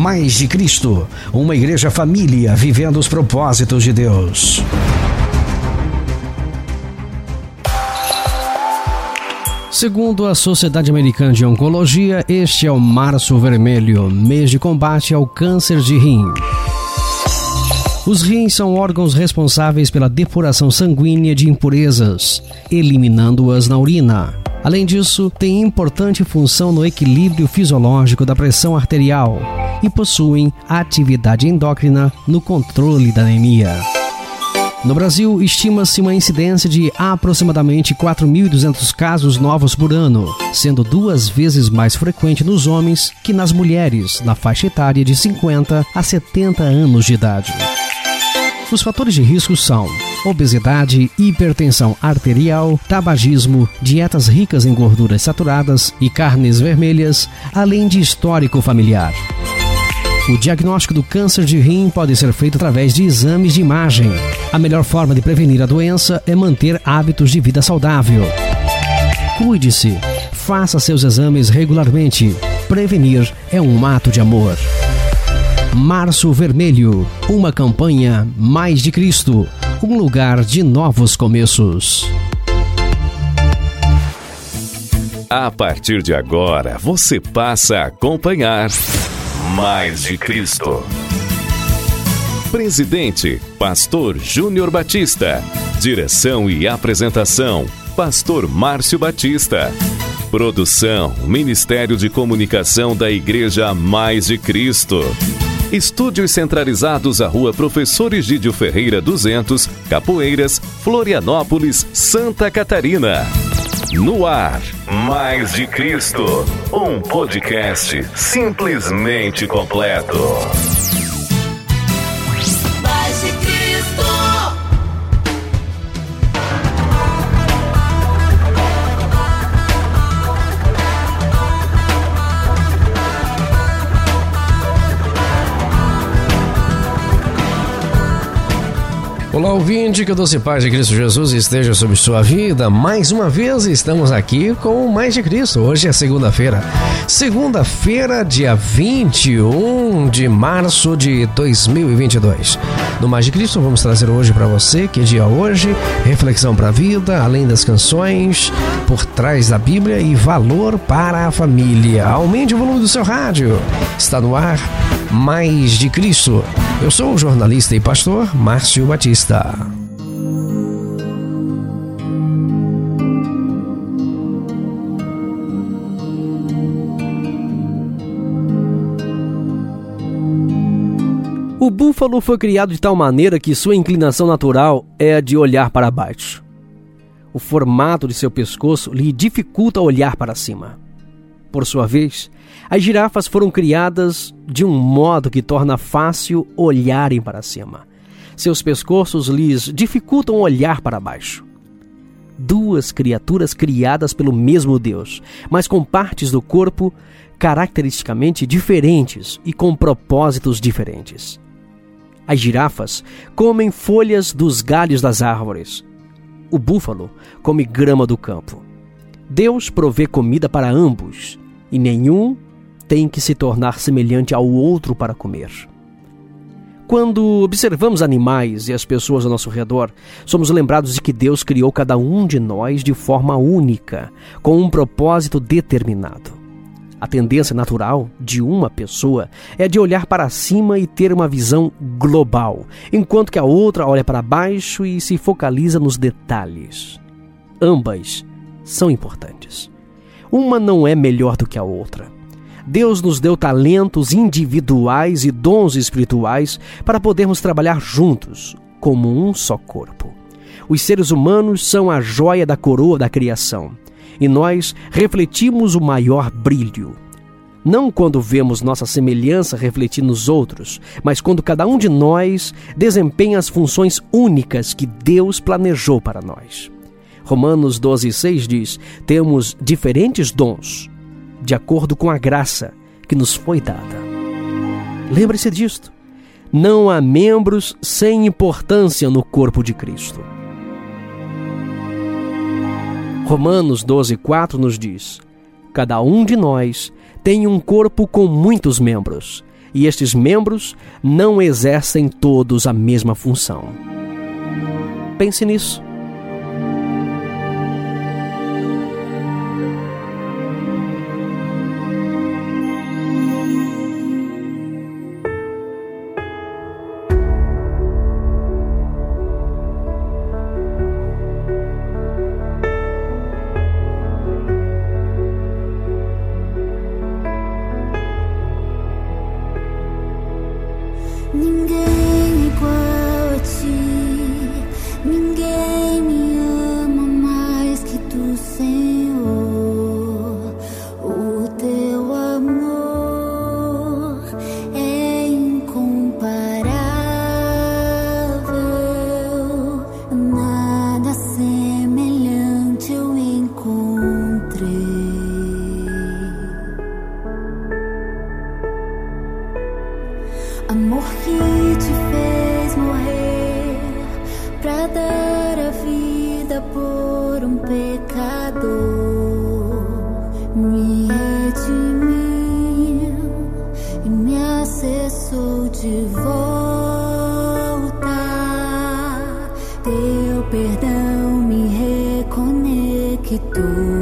Mais de Cristo, uma igreja família vivendo os propósitos de Deus. Segundo a Sociedade Americana de Oncologia, este é o Março Vermelho, mês de combate ao câncer de rim. Os rins são órgãos responsáveis pela depuração sanguínea de impurezas, eliminando-as na urina. Além disso, tem importante função no equilíbrio fisiológico da pressão arterial e possuem atividade endócrina no controle da anemia. No Brasil, estima-se uma incidência de aproximadamente 4.200 casos novos por ano, sendo duas vezes mais frequente nos homens que nas mulheres, na faixa etária de 50 a 70 anos de idade. Os fatores de risco são obesidade, hipertensão arterial, tabagismo, dietas ricas em gorduras saturadas e carnes vermelhas, além de histórico familiar. O diagnóstico do câncer de rim pode ser feito através de exames de imagem. A melhor forma de prevenir a doença é manter hábitos de vida saudável. Cuide-se. Faça seus exames regularmente. Prevenir é um ato de amor. Março Vermelho, uma campanha mais de Cristo, um lugar de novos começos. A partir de agora, você passa a acompanhar Mais de Cristo. Presidente, Pastor Júnior Batista. Direção e apresentação, Pastor Márcio Batista. Produção, Ministério de Comunicação da Igreja Mais de Cristo. Estúdios centralizados à Rua Professor Egídio Ferreira 200, Capoeiras, Florianópolis, Santa Catarina. No ar, Mais de Cristo, um podcast simplesmente completo. Olá, ouvinte, que o doce paz de Cristo Jesus esteja sobre sua vida. Mais uma vez estamos aqui com o Mais de Cristo. Hoje é segunda-feira. Segunda-feira, dia 21 de março de 2022. No Mais de Cristo, vamos trazer hoje para você, que dia hoje, reflexão para a vida, além das canções, por trás da Bíblia e valor para a família. Aumente o volume do seu rádio. Está no ar Mais de Cristo. Eu sou o jornalista e pastor Márcio Batista. O búfalo foi criado de tal maneira que sua inclinação natural é a de olhar para baixo. O formato de seu pescoço lhe dificulta olhar para cima. Por sua vez, as girafas foram criadas de um modo que torna fácil olharem para cima. Seus pescoços lhes dificultam olhar para baixo. Duas criaturas criadas pelo mesmo Deus, mas com partes do corpo caracteristicamente diferentes e com propósitos diferentes. As girafas comem folhas dos galhos das árvores. O búfalo come grama do campo. Deus provê comida para ambos e nenhum tem que se tornar semelhante ao outro para comer. Quando observamos animais e as pessoas ao nosso redor, somos lembrados de que Deus criou cada um de nós de forma única, com um propósito determinado. A tendência natural de uma pessoa é de olhar para cima e ter uma visão global, enquanto que a outra olha para baixo e se focaliza nos detalhes. Ambas são importantes. Uma não é melhor do que a outra. Deus nos deu talentos individuais e dons espirituais para podermos trabalhar juntos, como um só corpo. Os seres humanos são a joia da coroa da criação e nós refletimos o maior brilho. Não quando vemos nossa semelhança refletir nos outros, mas quando cada um de nós desempenha as funções únicas que Deus planejou para nós. Romanos 12,6 diz: temos diferentes dons, de acordo com a graça que nos foi dada. Lembre-se disto. Não há membros sem importância no corpo de Cristo. Romanos 12,4 nos diz: Cada um de nós tem um corpo com muitos membros, e estes membros não exercem todos a mesma função. Pense nisso. begitu.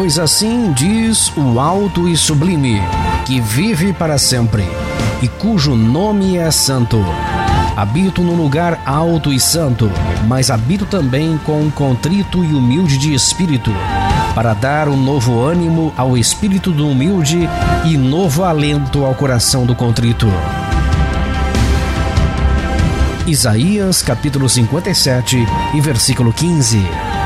Pois assim diz o alto e sublime, que vive para sempre, e cujo nome é santo. Habito num lugar alto e santo, mas habito também com contrito e humilde de espírito, para dar um novo ânimo ao espírito do humilde e novo alento ao coração do contrito. Isaías capítulo 57 e versículo 15.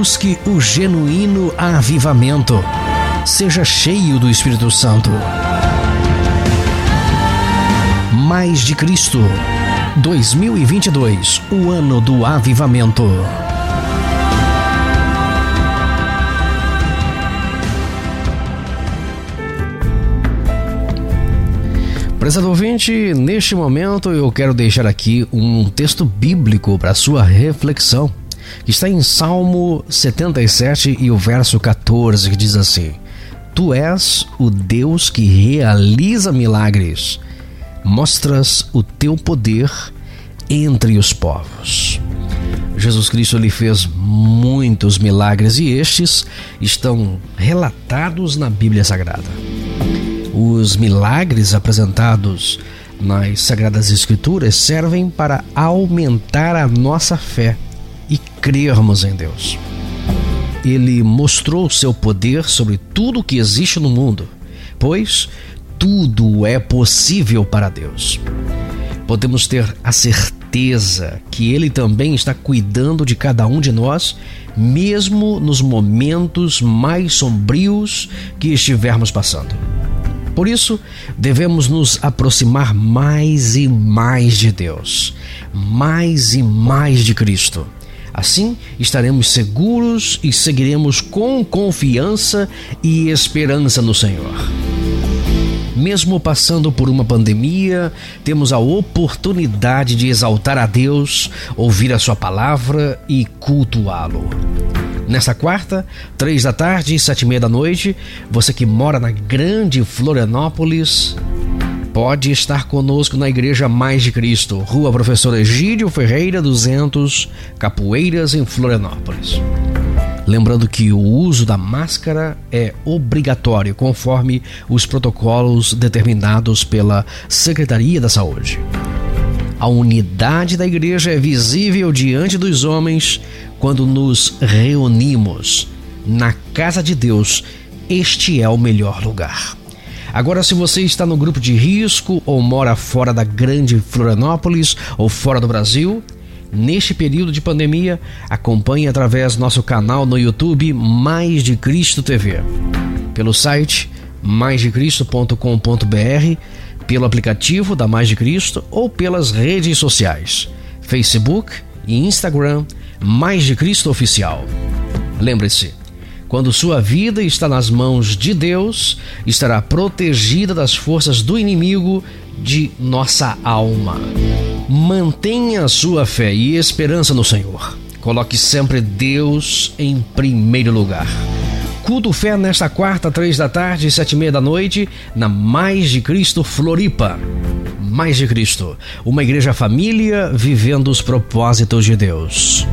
Busque o genuíno avivamento. Seja cheio do Espírito Santo. Mais de Cristo. 2022, o ano do avivamento. Prezado ouvinte, neste momento eu quero deixar aqui um texto bíblico para sua reflexão, que está em Salmo 77 e o verso 14, que diz assim: Tu és o Deus que realiza milagres, mostras o teu poder entre os povos. Jesus Cristo lhe fez muitos milagres e estes estão relatados na Bíblia Sagrada. Os milagres apresentados nas Sagradas Escrituras servem para aumentar a nossa fé e crermos em Deus. Ele mostrou seu poder sobre tudo que existe no mundo, pois tudo é possível para Deus. Podemos ter a certeza que Ele também está cuidando de cada um de nós, mesmo nos momentos mais sombrios que estivermos passando. Por isso, devemos nos aproximar mais e mais de Deus, mais e mais de Cristo. Assim, estaremos seguros e seguiremos com confiança e esperança no Senhor. Mesmo passando por uma pandemia, temos a oportunidade de exaltar a Deus, ouvir a Sua palavra e cultuá-lo. Nesta quarta, três da tarde e sete e meia da noite, você que mora na grande Florianópolis, pode estar conosco na Igreja Mais de Cristo, Rua Professor Egídio Ferreira 200, Capoeiras, em Florianópolis. Lembrando que o uso da máscara é obrigatório, conforme os protocolos determinados pela Secretaria da Saúde. A unidade da igreja é visível diante dos homens quando nos reunimos. Na casa de Deus, este é o melhor lugar. Agora, se você está no grupo de risco ou mora fora da grande Florianópolis ou fora do Brasil, neste período de pandemia, acompanhe através do nosso canal no YouTube Mais de Cristo TV. Pelo site maisdecristo.com.br pelo aplicativo da Mais de Cristo ou pelas redes sociais, Facebook e Instagram Mais de Cristo Oficial. Lembre-se, quando sua vida está nas mãos de Deus, estará protegida das forças do inimigo de nossa alma. Mantenha sua fé e esperança no Senhor. Coloque sempre Deus em primeiro lugar. Culto Fé nesta quarta, três da tarde e sete e meia da noite, na Mais de Cristo Floripa. Mais de Cristo, uma igreja família vivendo os propósitos de Deus.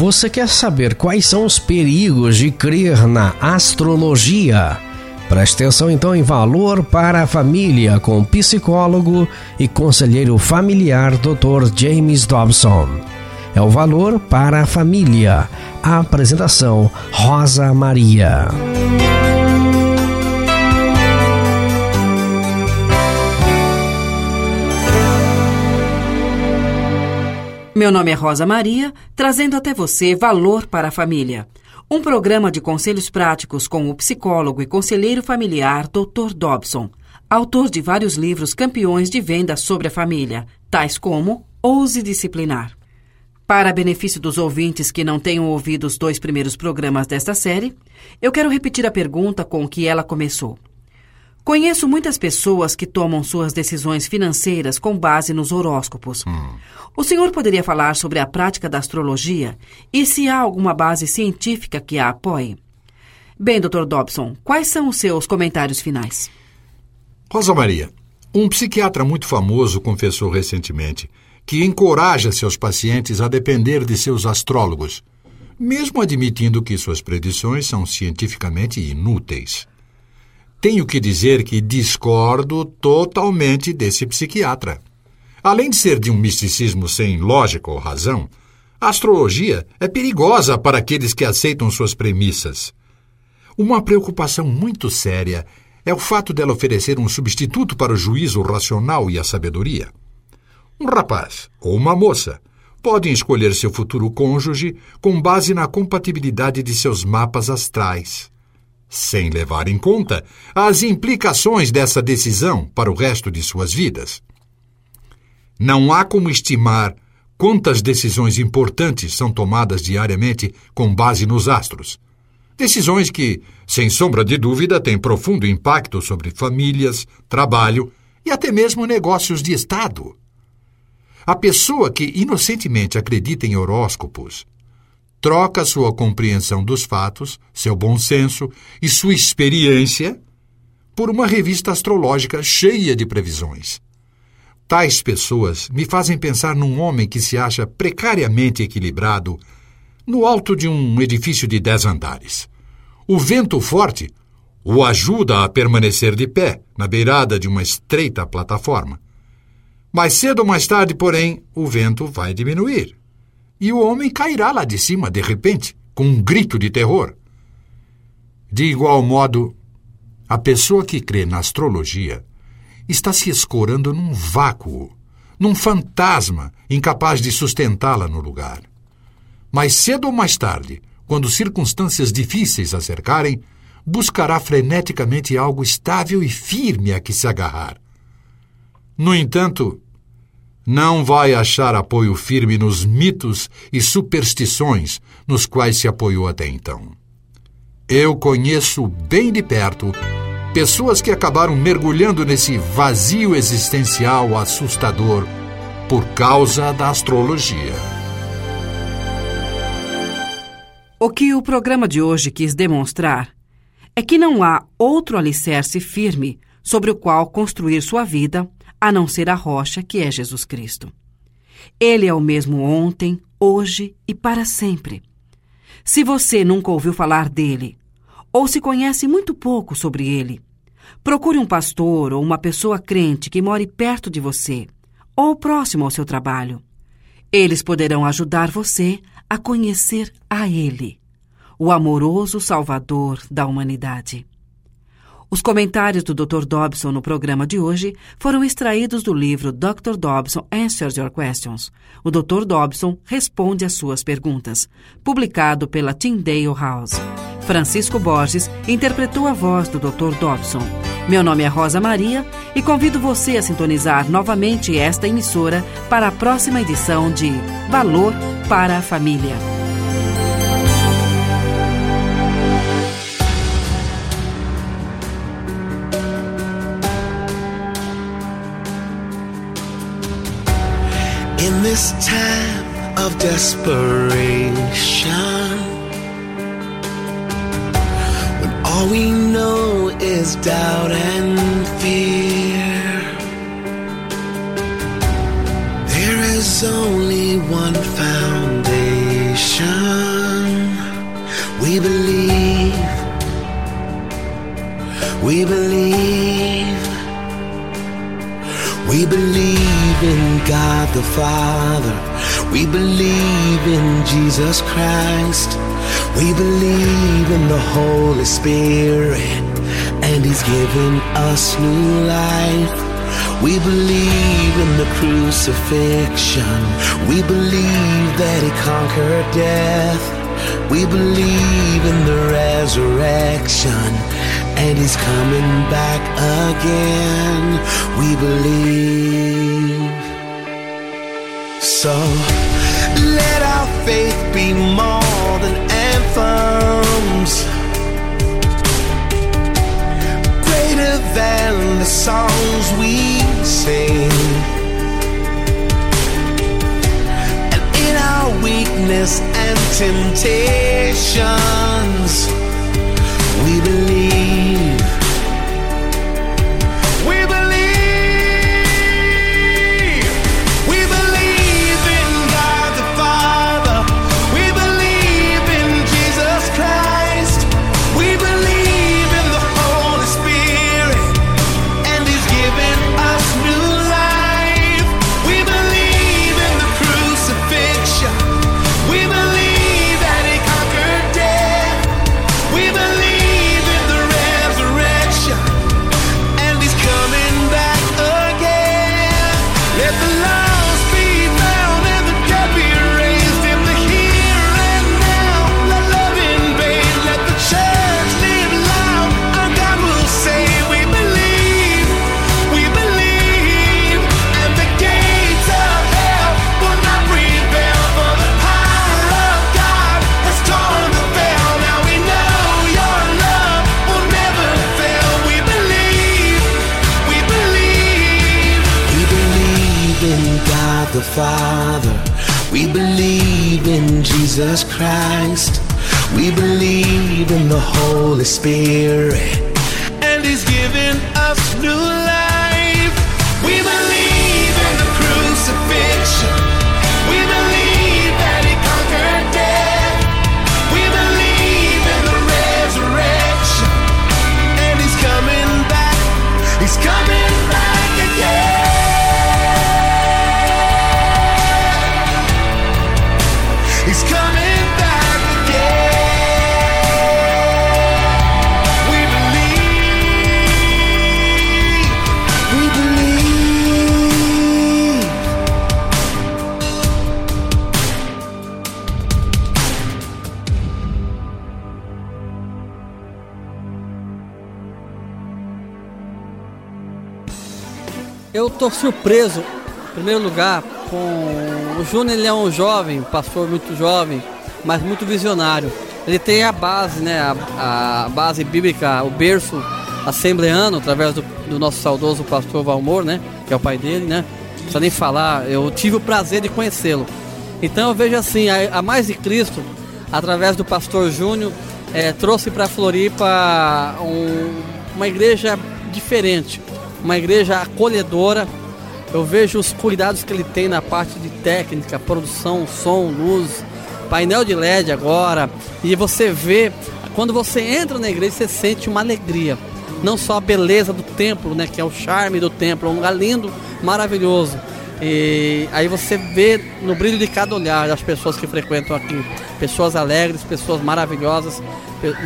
Você quer saber quais são os perigos de crer na astrologia? Preste atenção então em Valor para a Família com psicólogo e conselheiro familiar Dr. James Dobson. É o Valor para a Família. A apresentação Rosa Maria. Meu nome é Rosa Maria, trazendo até você Valor para a Família um programa de conselhos práticos com o psicólogo e conselheiro familiar Dr. Dobson, autor de vários livros campeões de venda sobre a família, tais como Ouse Disciplinar. Para benefício dos ouvintes que não tenham ouvido os dois primeiros programas desta série, eu quero repetir a pergunta com que ela começou. Conheço muitas pessoas que tomam suas decisões financeiras com base nos horóscopos. Hum. O senhor poderia falar sobre a prática da astrologia e se há alguma base científica que a apoie? Bem, Dr. Dobson, quais são os seus comentários finais? Rosa Maria, um psiquiatra muito famoso confessou recentemente que encoraja seus pacientes a depender de seus astrólogos, mesmo admitindo que suas predições são cientificamente inúteis. Tenho que dizer que discordo totalmente desse psiquiatra. Além de ser de um misticismo sem lógica ou razão, a astrologia é perigosa para aqueles que aceitam suas premissas. Uma preocupação muito séria é o fato dela oferecer um substituto para o juízo racional e a sabedoria. Um rapaz ou uma moça podem escolher seu futuro cônjuge com base na compatibilidade de seus mapas astrais, sem levar em conta as implicações dessa decisão para o resto de suas vidas. Não há como estimar quantas decisões importantes são tomadas diariamente com base nos astros. Decisões que, sem sombra de dúvida, têm profundo impacto sobre famílias, trabalho e até mesmo negócios de Estado. A pessoa que inocentemente acredita em horóscopos troca sua compreensão dos fatos, seu bom senso e sua experiência por uma revista astrológica cheia de previsões. Tais pessoas me fazem pensar num homem que se acha precariamente equilibrado no alto de um edifício de dez andares. O vento forte o ajuda a permanecer de pé na beirada de uma estreita plataforma. Mais cedo ou mais tarde, porém, o vento vai diminuir. E o homem cairá lá de cima, de repente, com um grito de terror. De igual modo, a pessoa que crê na astrologia está se escorando num vácuo, num fantasma incapaz de sustentá-la no lugar. Mais cedo ou mais tarde, quando circunstâncias difíceis a cercarem, buscará freneticamente algo estável e firme a que se agarrar. No entanto, não vai achar apoio firme nos mitos e superstições nos quais se apoiou até então. Eu conheço bem de perto Pessoas que acabaram mergulhando nesse vazio existencial assustador por causa da astrologia. O que o programa de hoje quis demonstrar é que não há outro alicerce firme sobre o qual construir sua vida a não ser a rocha que é Jesus Cristo. Ele é o mesmo ontem, hoje e para sempre. Se você nunca ouviu falar dele, ou se conhece muito pouco sobre ele, procure um pastor ou uma pessoa crente que more perto de você ou próximo ao seu trabalho. Eles poderão ajudar você a conhecer a Ele, o amoroso Salvador da humanidade. Os comentários do Dr. Dobson no programa de hoje foram extraídos do livro Dr. Dobson Answers Your Questions. O Dr. Dobson responde às suas perguntas, publicado pela Tyndale House. Francisco Borges interpretou a voz do Dr. Dobson. Meu nome é Rosa Maria e convido você a sintonizar novamente esta emissora para a próxima edição de Valor para a Família. In this time of desperation, when all we know is doubt and fear, God the Father. We believe in Jesus Christ. We believe in the Holy Spirit. And He's given us new life. We believe in the crucifixion. We believe that He conquered death. We believe in the resurrection. And He's coming back again. We believe. So let our faith be more than anthems, greater than the songs we sing. And in our weakness and temptations, We believe in the Holy Spirit. And He's given us new Eu tô surpreso, em primeiro lugar, com o Júnior, ele é um jovem, pastor muito jovem, mas muito visionário. Ele tem a base, né, a, a base bíblica, o berço assembleano, através do, do nosso saudoso pastor Valmor, né, que é o pai dele, né. Não nem falar, eu tive o prazer de conhecê-lo. Então eu vejo assim, a, a Mais de Cristo, através do pastor Júnior, eh, trouxe para Floripa um- uma igreja diferente, uma igreja acolhedora. Eu vejo os cuidados que ele tem na parte de técnica, produção, som, luz, painel de LED agora. E você vê, quando você entra na igreja, você sente uma alegria. Não só a beleza do templo, né, que é o charme do templo, é um lugar lindo, maravilhoso. E aí você vê no brilho de cada olhar das pessoas que frequentam aqui, pessoas alegres, pessoas maravilhosas,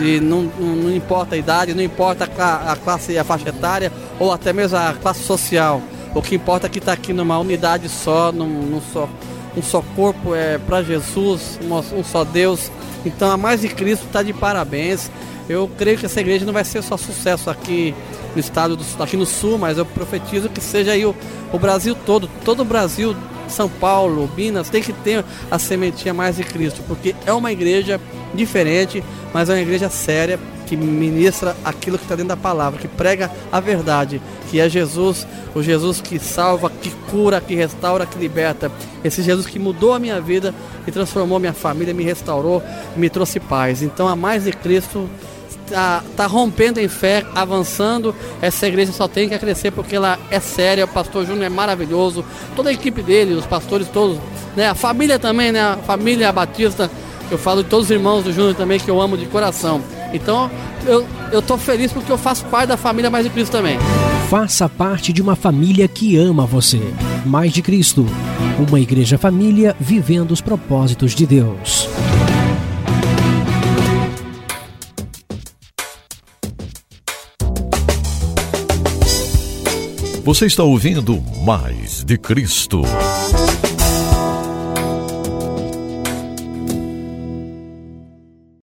e não, não- importa a idade, não importa a, cla- a classe, a faixa etária ou até mesmo a classe social. O que importa é que está aqui numa unidade só, num, num só, um só corpo é para Jesus, um só Deus. Então a mais de Cristo está de parabéns. Eu creio que essa igreja não vai ser só sucesso aqui no estado do aqui no sul, mas eu profetizo que seja aí o, o Brasil todo, todo o Brasil, São Paulo, Minas, tem que ter a sementinha mais de Cristo, porque é uma igreja diferente, mas é uma igreja séria que ministra aquilo que está dentro da palavra, que prega a verdade, que é Jesus, o Jesus que salva, que cura, que restaura, que liberta. Esse Jesus que mudou a minha vida e transformou minha família, me restaurou, me trouxe paz. Então, a mais de Cristo tá, tá rompendo em fé, avançando. Essa igreja só tem que crescer porque ela é séria. O pastor Júnior é maravilhoso, toda a equipe dele, os pastores todos, né? A família também, né? A família Batista. Eu falo de todos os irmãos do Júnior também que eu amo de coração. Então, eu, eu tô feliz porque eu faço parte da família Mais de Cristo também. Faça parte de uma família que ama você. Mais de Cristo. Uma igreja família vivendo os propósitos de Deus. Você está ouvindo Mais de Cristo.